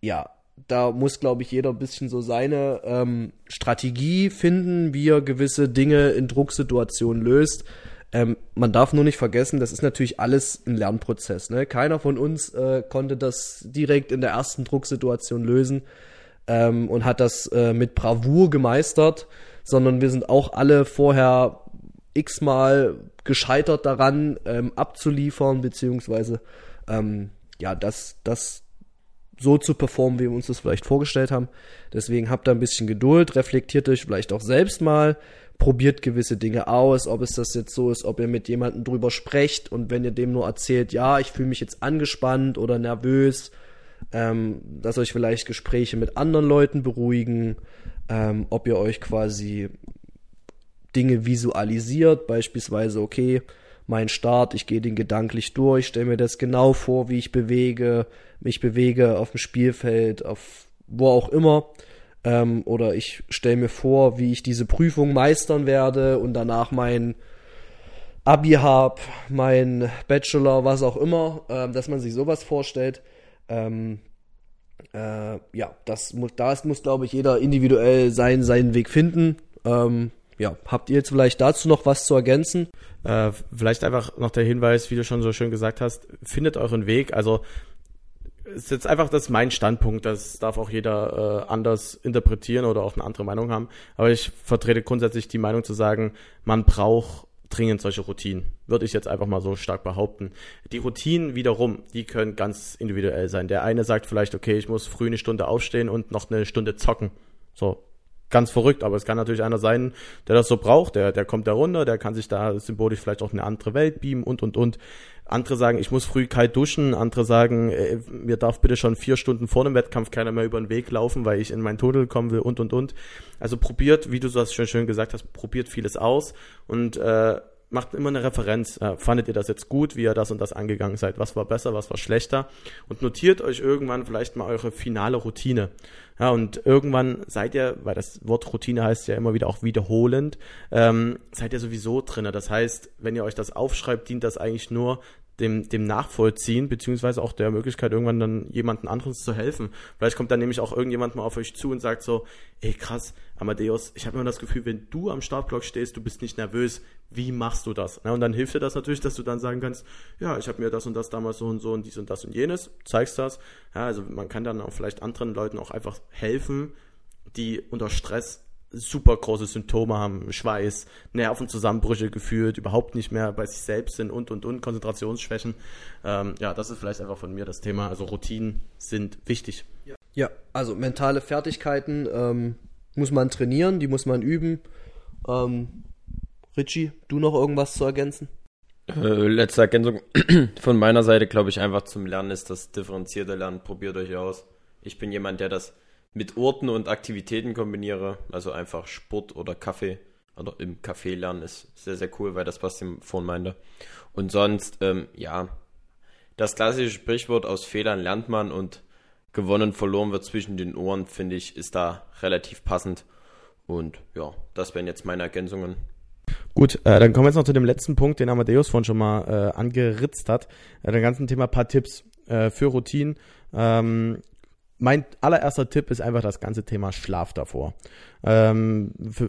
S2: ja, da muss, glaube ich, jeder ein bisschen so seine ähm, Strategie finden, wie er gewisse Dinge in Drucksituationen löst. Ähm, man darf nur nicht vergessen, das ist natürlich alles ein Lernprozess. Ne? Keiner von uns äh, konnte das direkt in der ersten Drucksituation lösen ähm, und hat das äh, mit Bravour gemeistert, sondern wir sind auch alle vorher x-mal gescheitert daran, ähm, abzuliefern, beziehungsweise ähm, ja, das, das so zu performen, wie wir uns das vielleicht vorgestellt haben. Deswegen habt da ein bisschen Geduld, reflektiert euch vielleicht auch selbst mal, probiert gewisse Dinge aus, ob es das jetzt so ist, ob ihr mit jemandem drüber sprecht und wenn ihr dem nur erzählt, ja, ich fühle mich jetzt angespannt oder nervös, ähm, dass euch vielleicht Gespräche mit anderen Leuten beruhigen, ähm, ob ihr euch quasi Dinge visualisiert, beispielsweise, okay, mein Start, ich gehe den gedanklich durch, stelle mir das genau vor, wie ich bewege, mich bewege auf dem Spielfeld, auf wo auch immer. Ähm, oder ich stelle mir vor, wie ich diese Prüfung meistern werde und danach mein Abi habe, mein Bachelor, was auch immer, ähm, dass man sich sowas vorstellt. Ähm, äh, ja, das muss, das muss, glaube ich, jeder individuell sein, seinen Weg finden. Ähm, ja, habt ihr jetzt vielleicht dazu noch was zu ergänzen?
S1: Äh, vielleicht einfach noch der Hinweis, wie du schon so schön gesagt hast, findet euren Weg. Also ist jetzt einfach das mein Standpunkt. Das darf auch jeder äh, anders interpretieren oder auch eine andere Meinung haben. Aber ich vertrete grundsätzlich die Meinung zu sagen, man braucht dringend solche Routinen. Würde ich jetzt einfach mal so stark behaupten. Die Routinen wiederum, die können ganz individuell sein. Der eine sagt vielleicht, okay, ich muss früh eine Stunde aufstehen und noch eine Stunde zocken. So, ganz verrückt, aber es kann natürlich einer sein, der das so braucht, der, der kommt da runter, der kann sich da symbolisch vielleicht auch in eine andere Welt beamen und, und, und. Andere sagen, ich muss früh kalt duschen, andere sagen, äh, mir darf bitte schon vier Stunden vor dem Wettkampf keiner mehr über den Weg laufen, weil ich in meinen Tunnel kommen will und, und, und. Also probiert, wie du das schön, schön gesagt hast, probiert vieles aus und äh, macht immer eine Referenz. Äh, fandet ihr das jetzt gut, wie ihr das und das angegangen seid? Was war besser, was war schlechter? Und notiert euch irgendwann vielleicht mal eure finale Routine. Ja, und irgendwann seid ihr, weil das Wort Routine heißt ja immer wieder auch wiederholend, ähm, seid ihr sowieso drinne. Das heißt, wenn ihr euch das aufschreibt, dient das eigentlich nur dem, dem Nachvollziehen, beziehungsweise auch der Möglichkeit, irgendwann dann jemanden anderes zu helfen. Vielleicht kommt dann nämlich auch irgendjemand mal auf euch zu und sagt so, ey krass, Amadeus, ich habe immer das Gefühl, wenn du am Startblock stehst, du bist nicht nervös, wie machst du das? und dann hilft dir das natürlich, dass du dann sagen kannst, ja, ich habe mir das und das damals so und so und dies und das und jenes, zeigst das. Ja, also man kann dann auch vielleicht anderen Leuten auch einfach helfen, die unter Stress super große Symptome haben, Schweiß, Nervenzusammenbrüche gefühlt, überhaupt nicht mehr bei sich selbst sind und und und Konzentrationsschwächen. Ähm, ja, das ist vielleicht einfach von mir das Thema. Also Routinen sind wichtig.
S2: Ja, also mentale Fertigkeiten ähm, muss man trainieren, die muss man üben. Ähm, Richie, du noch irgendwas zu ergänzen?
S3: Äh, letzte Ergänzung von meiner Seite, glaube ich, einfach zum Lernen ist das differenzierte Lernen. Probiert euch aus. Ich bin jemand, der das mit Orten und Aktivitäten kombiniere, also einfach Sport oder Kaffee, oder im Café lernen ist sehr, sehr cool, weil das, was ich vorhin meinte. Und sonst, ähm, ja, das klassische Sprichwort aus Fehlern lernt man und gewonnen, verloren wird zwischen den Ohren, finde ich, ist da relativ passend. Und ja, das wären jetzt meine Ergänzungen.
S1: Gut, äh, dann kommen wir jetzt noch zu dem letzten Punkt, den Amadeus vorhin schon mal äh, angeritzt hat. Äh, dem ganzen Thema paar Tipps äh, für Routinen. Ähm, mein allererster Tipp ist einfach das ganze Thema Schlaf davor. Ähm, für,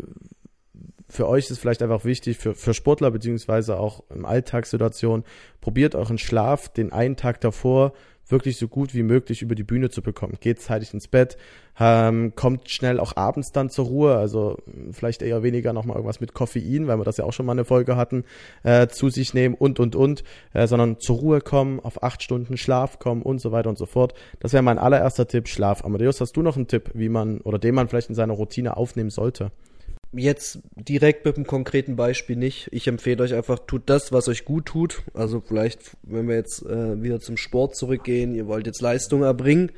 S1: für euch ist vielleicht einfach wichtig, für, für Sportler beziehungsweise auch im Alltagssituation, probiert euren Schlaf den einen Tag davor wirklich so gut wie möglich über die Bühne zu bekommen. Geht zeitig ins Bett, ähm, kommt schnell auch abends dann zur Ruhe, also vielleicht eher weniger nochmal irgendwas mit Koffein, weil wir das ja auch schon mal eine Folge hatten, äh, zu sich nehmen und und und, äh, sondern zur Ruhe kommen, auf acht Stunden Schlaf kommen und so weiter und so fort. Das wäre mein allererster Tipp, Schlaf. Amadeus, hast du noch einen Tipp, wie man oder den man vielleicht in seiner Routine aufnehmen sollte?
S2: Jetzt direkt mit einem konkreten Beispiel nicht. Ich empfehle euch einfach, tut das, was euch gut tut. Also vielleicht, wenn wir jetzt äh, wieder zum Sport zurückgehen, ihr wollt jetzt Leistung erbringen,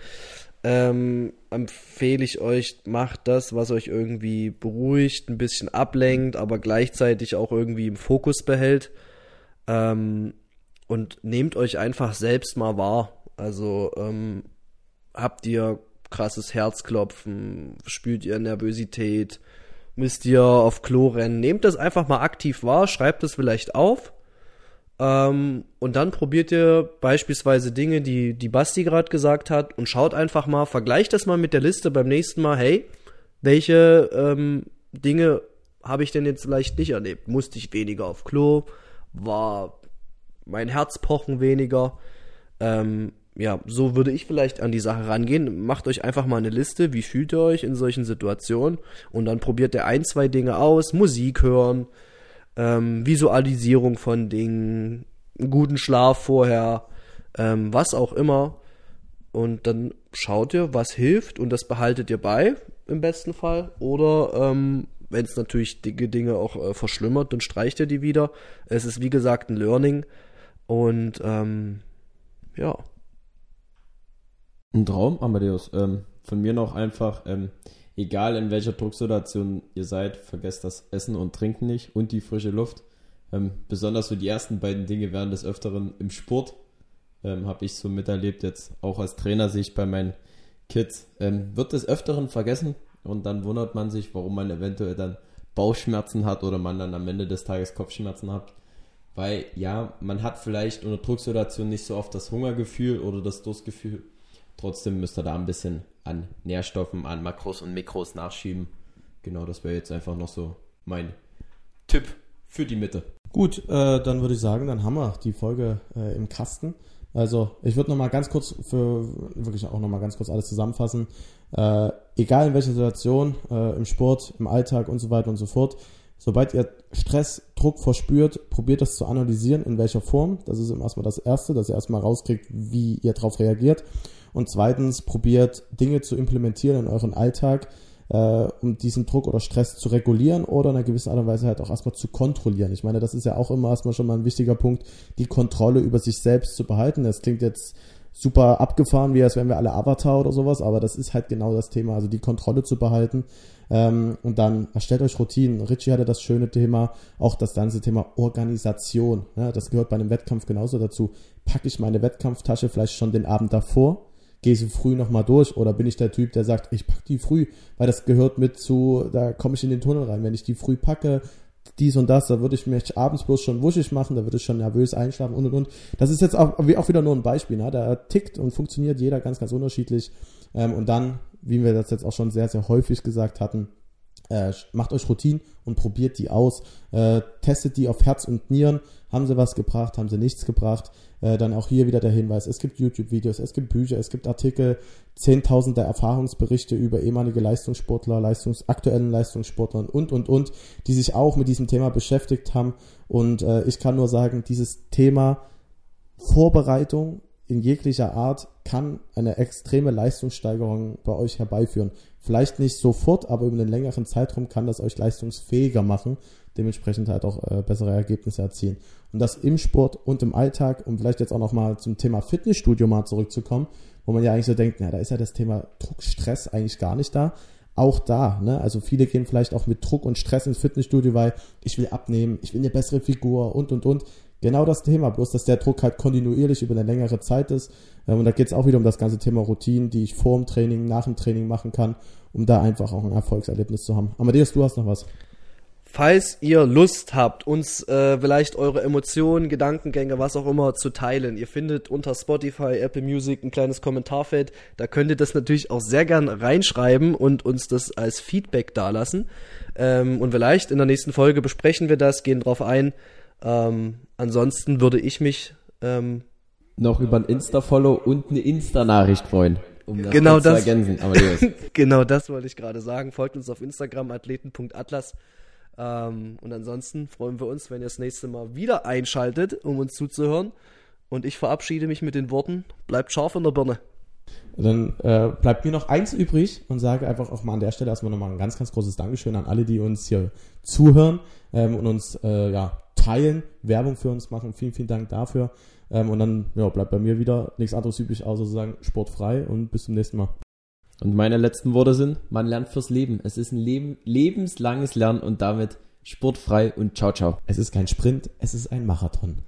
S2: ähm, empfehle ich euch, macht das, was euch irgendwie beruhigt, ein bisschen ablenkt, aber gleichzeitig auch irgendwie im Fokus behält. Ähm, und nehmt euch einfach selbst mal wahr. Also ähm, habt ihr krasses Herzklopfen, spürt ihr Nervosität, müsst ihr auf Klo rennen. Nehmt das einfach mal aktiv wahr, schreibt es vielleicht auf. Ähm, und dann probiert ihr beispielsweise Dinge, die die Basti gerade gesagt hat, und schaut einfach mal, vergleicht das mal mit der Liste beim nächsten Mal. Hey, welche ähm, Dinge habe ich denn jetzt vielleicht nicht erlebt? Musste ich weniger auf Klo? War mein Herzpochen weniger? Ähm, ja, so würde ich vielleicht an die Sache rangehen. Macht euch einfach mal eine Liste, wie fühlt ihr euch in solchen Situationen und dann probiert ihr ein, zwei Dinge aus, Musik hören, ähm, Visualisierung von Dingen, guten Schlaf vorher, ähm, was auch immer. Und dann schaut ihr, was hilft und das behaltet ihr bei, im besten Fall. Oder ähm, wenn es natürlich dicke Dinge auch äh, verschlimmert, dann streicht ihr die wieder. Es ist wie gesagt ein Learning. Und ähm, ja.
S3: Ein Traum, Amadeus. Ähm, von mir noch einfach, ähm, egal in welcher Drucksituation ihr seid, vergesst das Essen und Trinken nicht und die frische Luft. Ähm, besonders so die ersten beiden Dinge werden des Öfteren im Sport, ähm, habe ich so miterlebt, jetzt auch als Trainer sehe ich bei meinen Kids, ähm, wird des Öfteren vergessen und dann wundert man sich, warum man eventuell dann Bauchschmerzen hat oder man dann am Ende des Tages Kopfschmerzen hat. Weil ja, man hat vielleicht unter Drucksituation nicht so oft das Hungergefühl oder das Durstgefühl, Trotzdem müsst ihr da ein bisschen an Nährstoffen, an Makros und Mikros nachschieben. Genau, das wäre jetzt einfach noch so mein Tipp für die Mitte.
S1: Gut, äh, dann würde ich sagen, dann haben wir die Folge äh, im Kasten. Also ich würde nochmal ganz kurz für wirklich auch nochmal ganz kurz alles zusammenfassen. Äh, egal in welcher Situation, äh, im Sport, im Alltag und so weiter und so fort, sobald ihr Stress, Druck verspürt, probiert das zu analysieren, in welcher Form. Das ist erstmal das Erste, dass ihr erstmal rauskriegt, wie ihr darauf reagiert. Und zweitens, probiert Dinge zu implementieren in euren Alltag, äh, um diesen Druck oder Stress zu regulieren oder in einer gewissen Art und Weise halt auch erstmal zu kontrollieren. Ich meine, das ist ja auch immer erstmal schon mal ein wichtiger Punkt, die Kontrolle über sich selbst zu behalten. Das klingt jetzt super abgefahren, wie als wären wir alle Avatar oder sowas, aber das ist halt genau das Thema, also die Kontrolle zu behalten. Ähm, und dann erstellt euch Routinen. Richie hatte das schöne Thema, auch das ganze Thema Organisation. Ja, das gehört bei einem Wettkampf genauso dazu. Packe ich meine Wettkampftasche vielleicht schon den Abend davor gehe sie früh nochmal durch oder bin ich der Typ, der sagt, ich packe die früh, weil das gehört mit zu, da komme ich in den Tunnel rein. Wenn ich die früh packe, dies und das, da würde ich mich abends bloß schon wuschig machen, da würde ich schon nervös einschlafen und und und. Das ist jetzt auch, auch wieder nur ein Beispiel, ne? da tickt und funktioniert jeder ganz, ganz unterschiedlich. Ähm, und dann, wie wir das jetzt auch schon sehr, sehr häufig gesagt hatten, äh, macht euch Routinen und probiert die aus. Äh, testet die auf Herz und Nieren. Haben sie was gebracht, haben sie nichts gebracht. Äh, dann auch hier wieder der Hinweis, es gibt YouTube-Videos, es gibt Bücher, es gibt Artikel, zehntausende Erfahrungsberichte über ehemalige Leistungssportler, Leistungs aktuellen Leistungssportlern und, und, und, die sich auch mit diesem Thema beschäftigt haben. Und äh, ich kann nur sagen, dieses Thema Vorbereitung in jeglicher Art kann eine extreme Leistungssteigerung bei euch herbeiführen. Vielleicht nicht sofort, aber über einen längeren Zeitraum kann das euch leistungsfähiger machen, dementsprechend halt auch äh, bessere Ergebnisse erzielen. Und das im Sport und im Alltag, um vielleicht jetzt auch nochmal zum Thema Fitnessstudio mal zurückzukommen, wo man ja eigentlich so denkt, na, da ist ja das Thema Druck, Stress eigentlich gar nicht da. Auch da, ne? Also viele gehen vielleicht auch mit Druck und Stress ins Fitnessstudio, weil ich will abnehmen, ich will eine bessere Figur und und und. Genau das Thema, bloß dass der Druck halt kontinuierlich über eine längere Zeit ist. Ähm, und da geht es auch wieder um das ganze Thema Routinen, die ich vor dem Training, nach dem Training machen kann, um da einfach auch ein Erfolgserlebnis zu haben. Amadeus, du hast noch was.
S2: Falls ihr Lust habt, uns äh, vielleicht eure Emotionen, Gedankengänge, was auch immer zu teilen, ihr findet unter Spotify, Apple Music ein kleines Kommentarfeld. Da könnt ihr das natürlich auch sehr gern reinschreiben und uns das als Feedback dalassen. Ähm, und vielleicht in der nächsten Folge besprechen wir das, gehen drauf ein. Ähm, ansonsten würde ich mich ähm,
S3: noch über ein Insta-Follow und eine Insta-Nachricht freuen.
S2: Um das genau das, zu ergänzen. Aber genau das wollte ich gerade sagen. Folgt uns auf Instagram athleten.atlas. Ähm, und ansonsten freuen wir uns, wenn ihr das nächste Mal wieder einschaltet, um uns zuzuhören. Und ich verabschiede mich mit den Worten: Bleibt scharf in der Birne.
S1: Dann äh, bleibt mir noch eins übrig und sage einfach auch mal an der Stelle erstmal nochmal ein ganz, ganz großes Dankeschön an alle, die uns hier zuhören ähm, und uns äh, ja, teilen, Werbung für uns machen. Vielen, vielen Dank dafür. Ähm, und dann ja, bleibt bei mir wieder nichts anderes übrig, außer zu sagen, sportfrei und bis zum nächsten Mal.
S3: Und meine letzten Worte sind, man lernt fürs Leben. Es ist ein Leben, lebenslanges Lernen und damit sportfrei und ciao, ciao.
S1: Es ist kein Sprint, es ist ein Marathon.